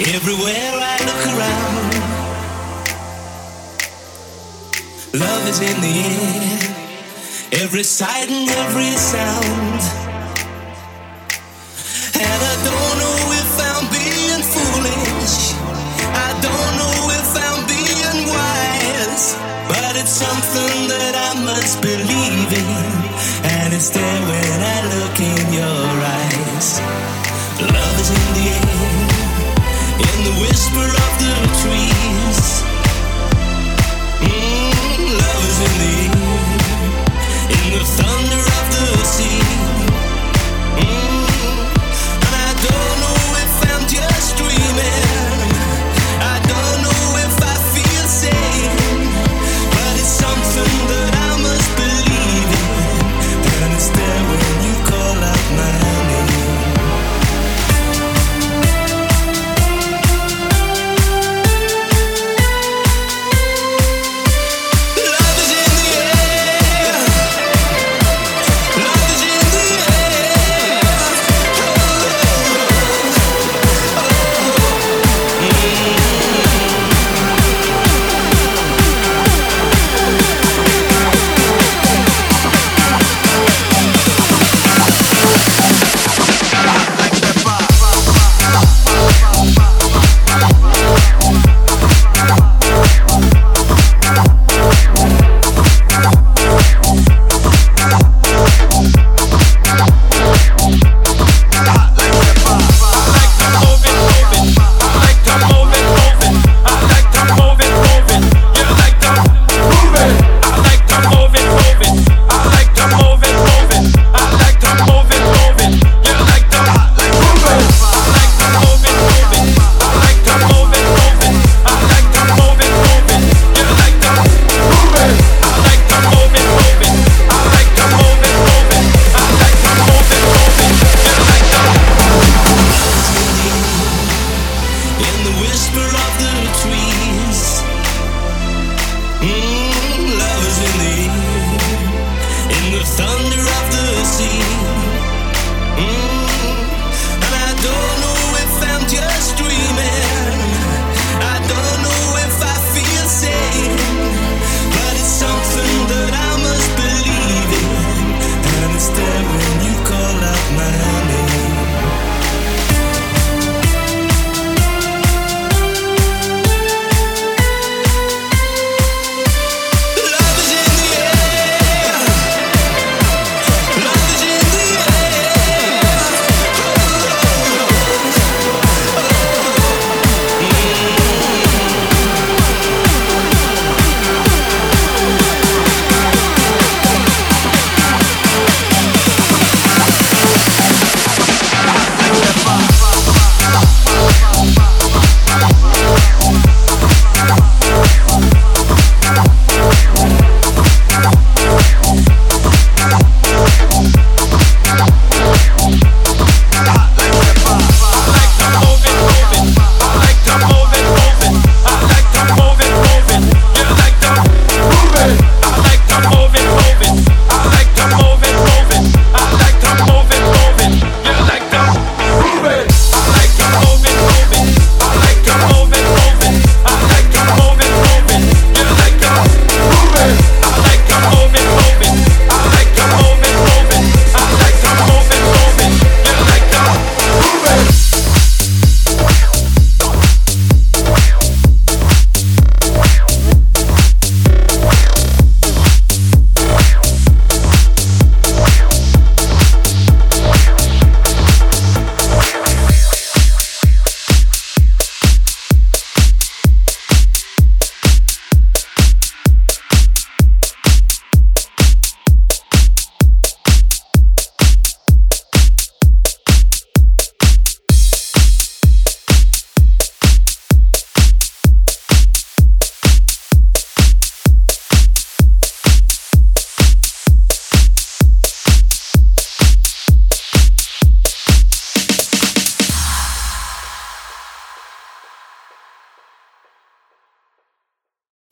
Everywhere I look around, love is in the air. Every sight and every sound. And I don't know if I'm being foolish. I don't know if I'm being wise. But it's something that whisper of the tree. Mm, thunder of the sea. Mm.